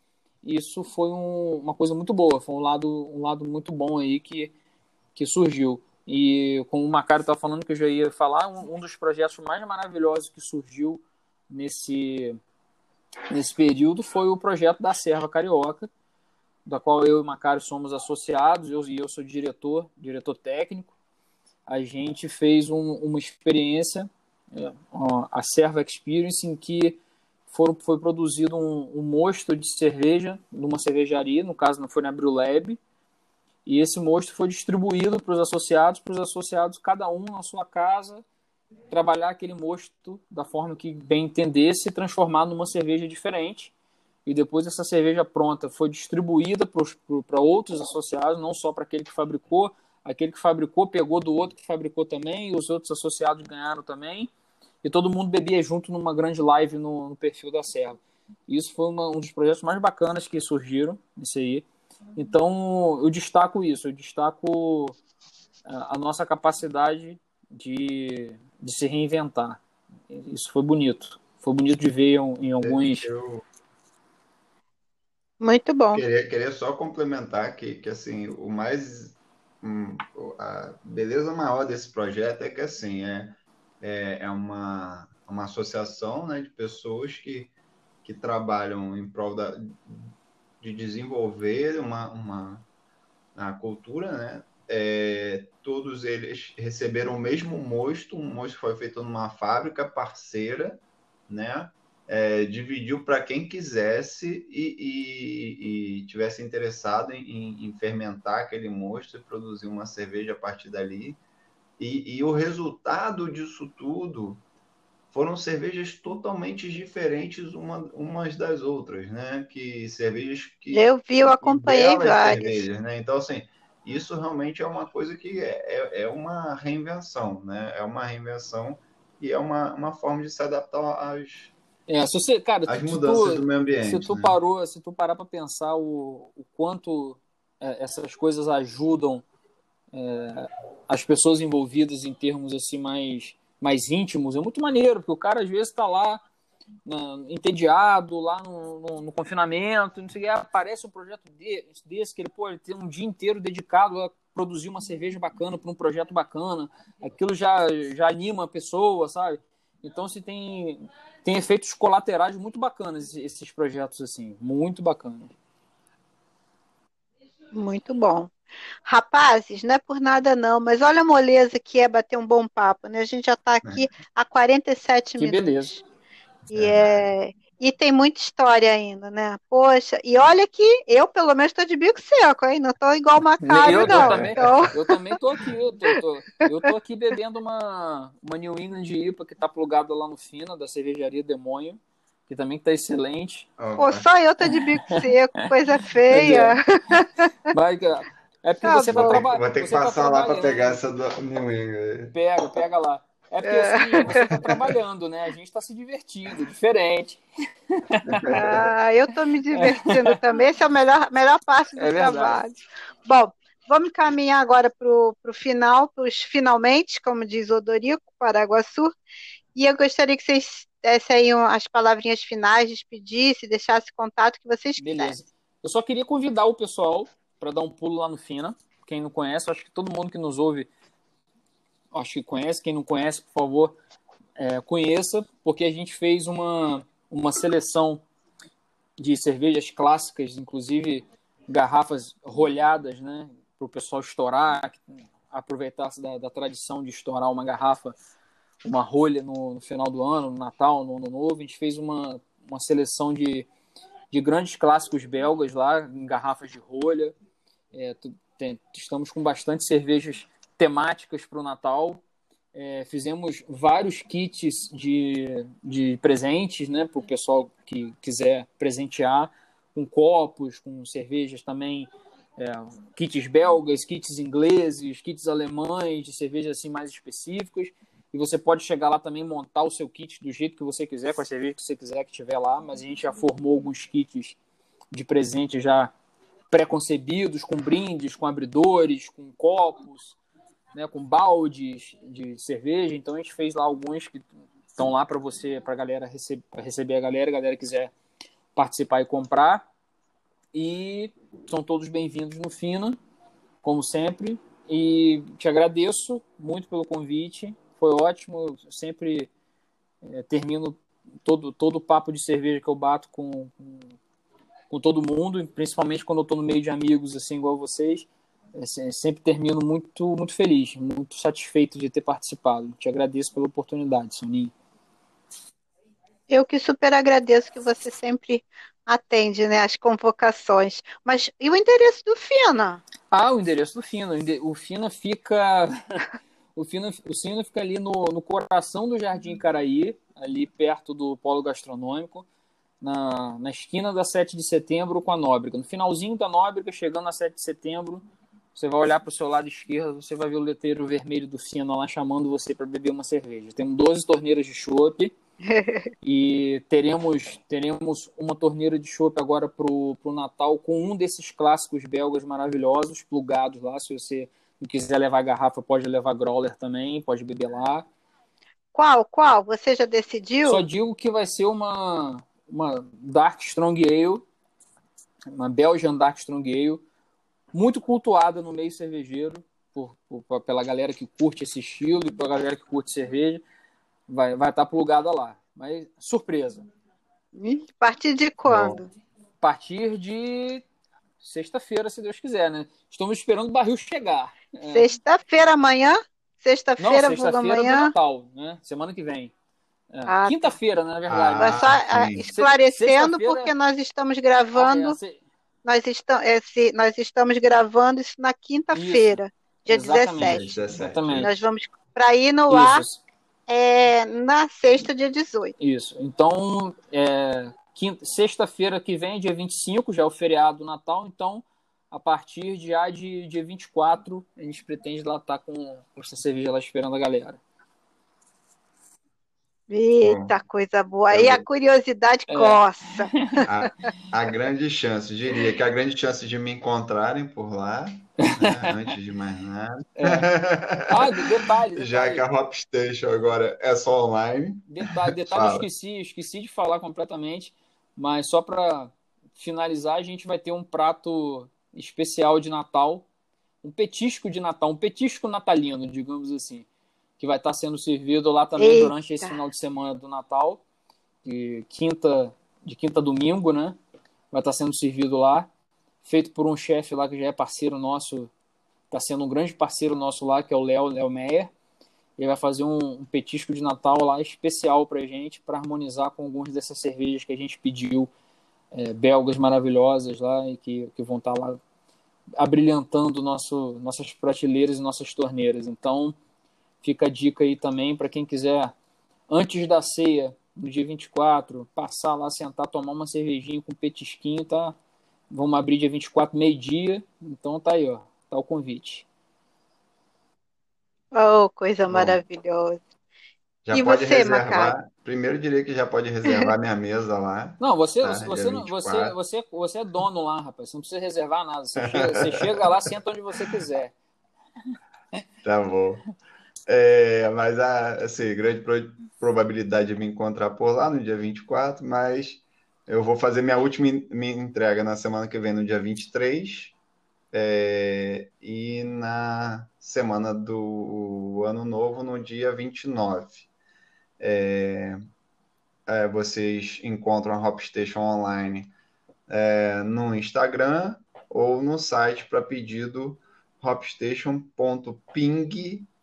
Isso foi um, uma coisa muito boa, foi um lado, um lado muito bom aí que, que surgiu. E como o Macário estava falando que eu já ia falar, um, um, dos projetos mais maravilhosos que surgiu nesse, nesse período foi o projeto da Serva Carioca, da qual eu e o Macário somos associados, eu e eu sou diretor, diretor técnico. A gente fez um, uma experiência, é, a Serva Experience, em que foram, foi produzido um, um mosto de cerveja numa cervejaria, no caso não foi na Brulab, e esse mosto foi distribuído para os associados, para os associados, cada um na sua casa, trabalhar aquele mosto da forma que bem entendesse e transformar numa cerveja diferente. E depois essa cerveja pronta foi distribuída para outros associados, não só para aquele que fabricou. Aquele que fabricou pegou do outro que fabricou também, e os outros associados ganharam também. E todo mundo bebia junto numa grande live no, no perfil da Serra. Isso foi uma, um dos projetos mais bacanas que surgiram, isso aí. Então, eu destaco isso, eu destaco a nossa capacidade de, de se reinventar. Isso foi bonito. Foi bonito de ver em, alguns. Eu... Muito bom. Queria, queria só complementar que, que assim, o mais. Hum, a beleza maior desse projeto é que assim, é, é, é uma, uma associação né, de pessoas que, que trabalham em prol da, de desenvolver uma, uma a cultura, né? É, todos eles receberam o mesmo mosto, um mosto foi feito numa fábrica parceira, né? É, dividiu para quem quisesse e, e, e tivesse interessado em, em, fermentar aquele mosto e produzir uma cerveja a partir dali. E, e o resultado disso tudo foram cervejas totalmente diferentes uma, umas das outras, né? Que cervejas que eu vi, eu acompanhei várias. Né? Então assim, isso realmente é uma coisa que é, é, é, uma reinvenção, né? É uma reinvenção e é uma, uma forma de se adaptar às é, se você, cara, as mudanças tu, do meio ambiente. Se tu né? parou, se tu parar para pensar o, o quanto é, essas coisas ajudam é, as pessoas envolvidas em termos assim mais mais íntimos, é muito maneiro, porque o cara às vezes está lá na, entediado, lá no, no, no, confinamento, não sei aparece um projeto desse, desse que ele, pô, ele tem um dia inteiro dedicado a produzir uma cerveja bacana para um projeto bacana, aquilo já, já anima a pessoa, sabe? Então, se tem, tem efeitos colaterais muito bacanas esses projetos, assim, muito bacanas. Muito bom. Rapazes, não é por nada não, mas olha a moleza que é bater um bom papo, né? A gente já está aqui é. há 47 que minutos. Que beleza. E, é, e tem muita história ainda, né? Poxa, e olha que eu, pelo menos, estou de bico seco, hein? Não estou igual o Macário, eu, não. Eu também, então... eu também tô aqui, eu tô, tô, eu tô aqui bebendo uma, uma New England IPA que está plugada lá no Fina, da cervejaria Demônio que também está excelente. Pô, só eu tô de bico seco, coisa feia. Vai, é porque tá você está trabalhando. Vou ter que passar tá lá para pegar essa do New England. Pega, pega lá. É porque é. assim, você está trabalhando, né? A gente está se divertindo, diferente. Ah, eu estou me divertindo também. Essa é a melhor, melhor parte do é trabalho. Bom, vamos caminhar agora para o final, para os finalmente, como diz Odorico, Paraguaçu. E eu gostaria que vocês desse aí as palavrinhas finais, despedisse, deixasse contato que vocês Beleza. quisessem. Eu só queria convidar o pessoal para dar um pulo lá no Fina. Quem não conhece, acho que todo mundo que nos ouve, acho que conhece. Quem não conhece, por favor, é, conheça, porque a gente fez uma, uma seleção de cervejas clássicas, inclusive garrafas rolhadas, né? Para o pessoal estourar, aproveitar da, da, tradição de estourar uma garrafa, uma rolha no, no, final do ano, no Natal, no Ano Novo. A gente fez uma, uma seleção de, de grandes clássicos belgas lá, em garrafas de rolha. É, tem, estamos com bastante cervejas temáticas para o Natal. É, fizemos vários kits de, de presentes né, para o pessoal que quiser presentear, com copos, com cervejas também, é, kits belgas, kits ingleses, kits alemães, de cervejas assim mais específicas. E você pode chegar lá também montar o seu kit do jeito que você quiser, com a cerveja que você quiser que tiver lá. Mas a gente já formou alguns kits de presente já pré-concebidos, com brindes, com abridores, com copos, né, com baldes de cerveja. Então a gente fez lá alguns que estão lá para você, para galera receber, receber a galera, a galera quiser participar e comprar. E são todos bem-vindos no Fina, como sempre. E te agradeço muito pelo convite. Foi ótimo. Eu sempre é, termino todo todo o papo de cerveja que eu bato com, com, com todo mundo, principalmente quando eu estou no meio de amigos assim igual vocês sempre termino muito, muito feliz, muito satisfeito de ter participado. Te agradeço pela oportunidade, Soninho. Eu que super agradeço que você sempre atende né, as convocações. Mas e o endereço do FINA? Ah, o endereço do FINA. O FINA fica. o FINA, o FINA fica ali no, no coração do Jardim Caraí, ali perto do Polo Gastronômico, na, na esquina da 7 de setembro com a Nóbrega. No finalzinho da Nóbrega, chegando a 7 de setembro, você vai olhar para o seu lado esquerdo, você vai ver o letreiro vermelho do Fino lá chamando você para beber uma cerveja. Temos 12 torneiras de chopp e teremos, teremos uma torneira de chopp agora para o Natal com um desses clássicos belgas maravilhosos, plugados lá. Se você não quiser levar garrafa, pode levar growler também, pode beber lá. Qual? Qual? Você já decidiu? Só digo que vai ser uma, uma Dark Strong Ale, uma Belgian Dark Strong Ale muito cultuada no meio cervejeiro, por, por, pela galera que curte esse estilo e pela galera que curte cerveja. Vai, vai estar tá plugada lá. Mas surpresa. A partir de quando? a partir de sexta-feira, se Deus quiser, né? Estamos esperando o barril chegar. É. Sexta-feira amanhã? Sexta-feira, sexta amanhã? Natal, né? Semana que vem. É. Ah, tá. Quinta-feira, né, na verdade. Ah, só ah, esclarecendo, porque nós estamos gravando. Ah, é, nós, estamos, esse, nós estamos gravando isso na quinta-feira, dia Exatamente. 17. Exatamente. Nós vamos para ir no isso. ar é, na sexta, dia 18. Isso. Então, é, sexta-feira que vem, dia 25, já é o feriado do Natal, então a partir de, já de dia 24, a gente pretende lá estar tá com, com essa cerveja lá esperando a galera. Eita, coisa boa. Aí a curiosidade é. coça. A, a, grande chance, diria que a grande chance de me encontrarem por lá, né, antes de mais nada. É. Ah, detalhe, detalhe, Já que a Hop Station agora é só online. Detalhe, detalhe eu esqueci, esqueci de falar completamente, mas só para finalizar, a gente vai ter um prato especial de Natal, um petisco de Natal, um petisco natalino, digamos assim que vai estar sendo servido lá também Eita. durante esse final de semana do Natal, de quinta, de quinta a domingo, né? Vai estar sendo servido lá, feito por um chefe lá que já é parceiro nosso, está sendo um grande parceiro nosso lá, que é o Léo, Léo Meyer. Ele vai fazer um, um petisco de Natal lá especial para gente, para harmonizar com algumas dessas cervejas que a gente pediu, é, belgas maravilhosas lá, e que, que vão estar lá abrilhantando nosso, nossas prateleiras e nossas torneiras. Então, Fica a dica aí também para quem quiser, antes da ceia, no dia 24, passar lá, sentar, tomar uma cervejinha com petisquinho, tá? Vamos abrir dia 24, meio-dia. Então tá aí, ó. Tá o convite. Oh, coisa Bom, maravilhosa. Já e pode você, reservar. Macaco? Primeiro diria que já pode reservar minha mesa lá. Não, você, tá? você, você, você, você é dono lá, rapaz. Você não precisa reservar nada. Você chega, você chega lá, senta onde você quiser. Tá bom. É, mas a assim, grande pro, probabilidade de me encontrar por lá no dia 24, mas eu vou fazer minha última minha entrega na semana que vem, no dia 23, é, e na semana do Ano Novo, no dia 29. É, é, vocês encontram a Hop Station online é, no Instagram ou no site para pedido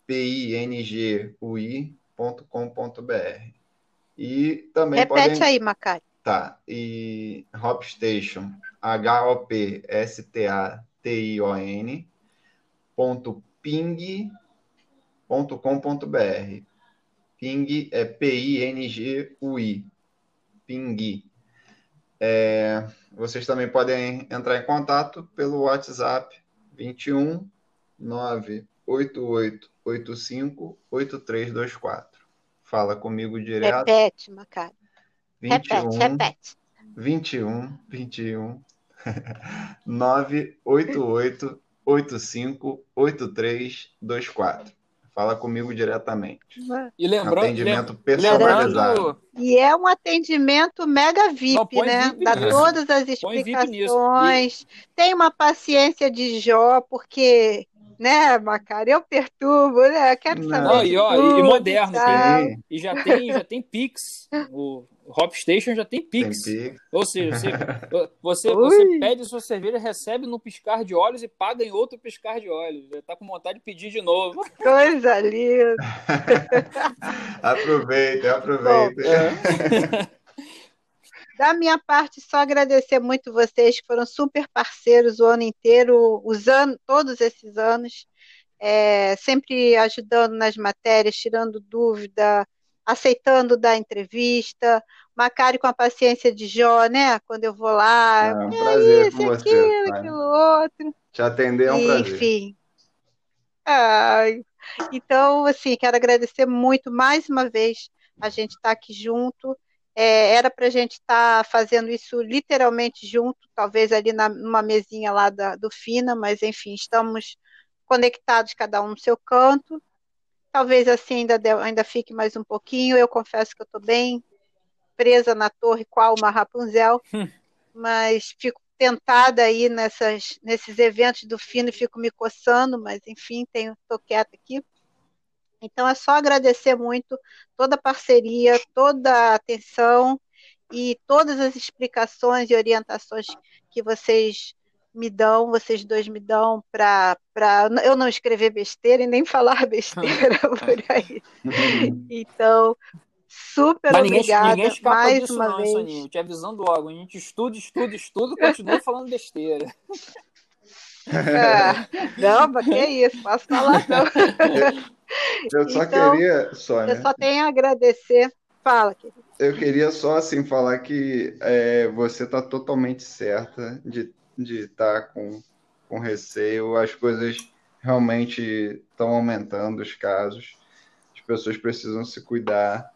hopstation.ping.com.br. E também Repete podem... aí, Macai. Tá. E Hopstation, H-O-P-S-T-A-T-I-O-N, ponto ping.com.br. Ping é P-I-N-G-U-I. Ping. É, vocês também podem entrar em contato pelo WhatsApp 21 988 85 8324. Fala comigo direto. Repete, Macari. 21, repete, repete. 21 21 988 85 8324. Fala comigo diretamente. E lembrando, atendimento personalizado. E é um atendimento mega VIP, Não, né? VIP Dá nisso. todas as explicações. Tem uma paciência de Jó, porque, né, Macari, eu perturbo, né? Eu quero Não. saber. Não, de e, ó, e- tudo e moderno, tal. Sim, E já tem, já tem Pix. O Hop Station já tem tem Pix. Pix. Ou seja, você, você, você pede sua cerveja, recebe no piscar de olhos e paga em outro piscar de olhos. Já tá com vontade de pedir de novo. Coisa linda. Aproveitem, aproveitem. É. Da minha parte, só agradecer muito vocês que foram super parceiros o ano inteiro, usando todos esses anos, é, sempre ajudando nas matérias, tirando dúvida, aceitando dar entrevista. Macari com a paciência de Jó, né? Quando eu vou lá, É um "E prazer isso, com você, aquilo, Tânia. aquilo outro. Te atender é um prazer. Enfim. Ai, então, assim, quero agradecer muito mais uma vez a gente estar aqui junto. É, era para a gente estar fazendo isso literalmente junto, talvez ali na, numa mesinha lá da, do Fina, mas enfim, estamos conectados, cada um no seu canto. Talvez assim ainda, de- ainda fique mais um pouquinho. Eu confesso que eu estou bem presa na torre, qual uma Rapunzel, mas fico tentada aí nessas, nesses eventos do Fino e fico me coçando, mas enfim, tenho, estou quieta aqui. Então é só agradecer muito toda a parceria, toda a atenção e todas as explicações e orientações que vocês me dão, vocês dois me dão para eu não escrever besteira e nem falar besteira por aí. Então, super Mas ninguém, obrigada ninguém mais disso, uma não, vez. Soninho. Te avisando logo. A gente estuda, estuda, estuda e continua falando besteira. Ah, não, mas que isso, posso falar não. Eu só Então, queria, Sônia, Eu só tenho a agradecer. Fala, querido. eu queria só assim falar que é, você está totalmente certa de de estar com, com receio. As coisas realmente estão aumentando os casos. As pessoas precisam se cuidar.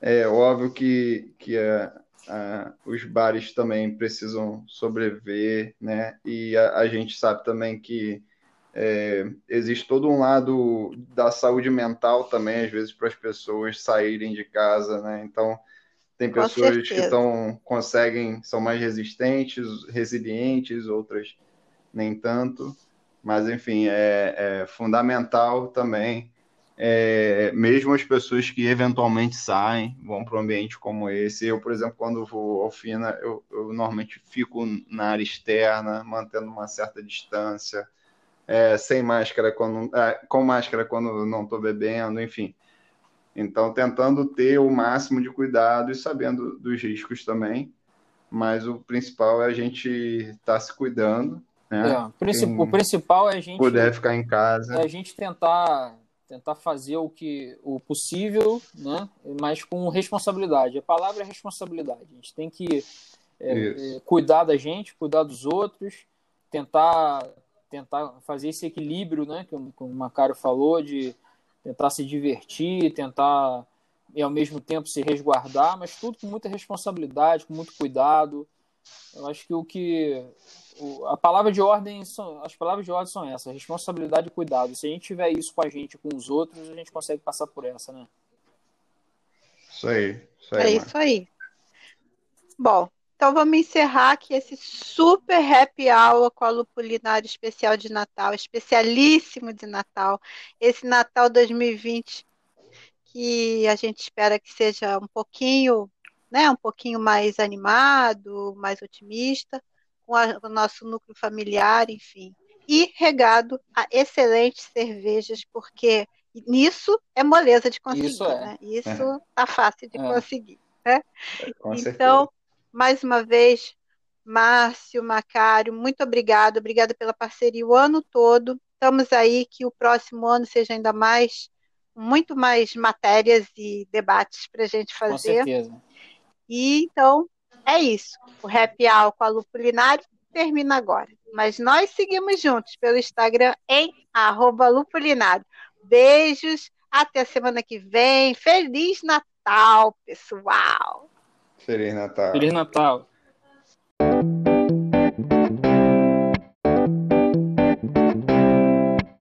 É óbvio que, que a, a, os bares também precisam sobreviver, né? E a, a gente sabe também que é, existe todo um lado da saúde mental também, às vezes, para as pessoas saírem de casa, né? Então, tem pessoas que estão, conseguem, são mais resistentes, resilientes, outras nem tanto. Mas, enfim, é, é fundamental também, é, mesmo as pessoas que eventualmente saem, vão para um ambiente como esse. Eu, por exemplo, quando vou ao FINA, eu, eu normalmente fico na área externa, mantendo uma certa distância, é, sem máscara, quando, é, com máscara quando não estou bebendo, enfim. Então, tentando ter o máximo de cuidado e sabendo dos riscos também. Mas o principal é a gente estar se cuidando, né? É, o, princi- Quem o principal é a gente, puder ficar em casa. é a gente tentar, tentar fazer o, que, o possível, né? mas com responsabilidade. A palavra é responsabilidade. A gente tem que é, é, cuidar da gente, cuidar dos outros, tentar, tentar fazer esse equilíbrio, né? que, o- que o Macário falou, de tentar se divertir, tentar e ao mesmo tempo se resguardar, mas tudo com muita responsabilidade, com muito cuidado. Eu acho que o que a palavra de ordem são, as palavras de ordem são essas, responsabilidade e cuidado. Se a gente tiver isso com a gente, com os outros, a gente consegue passar por essa, né? Isso aí. Isso aí é isso aí. Bom, então vamos encerrar aqui esse super happy hour com a Lupulinário especial de Natal, especialíssimo de Natal. Esse Natal 2020 que a gente espera que seja um pouquinho, né, um pouquinho mais animado, mais otimista, com, a, o nosso núcleo familiar, enfim. E regado a excelentes cervejas, porque nisso é moleza de conseguir, Isso é. né? Isso é. tá fácil de é. conseguir, né? Com então, certeza mais uma vez, Márcio, Macário, muito obrigado, obrigada pela parceria o ano todo. Estamos aí que o próximo ano seja ainda mais, muito mais matérias e debates para a gente fazer. Com certeza. E então é isso. O Happy Hour com a Lupulinário termina agora. Mas nós seguimos juntos pelo Instagram em arroba Lupulinário. Beijos, até a semana que vem. Feliz Natal, pessoal! Feliz Natal. Feliz Natal.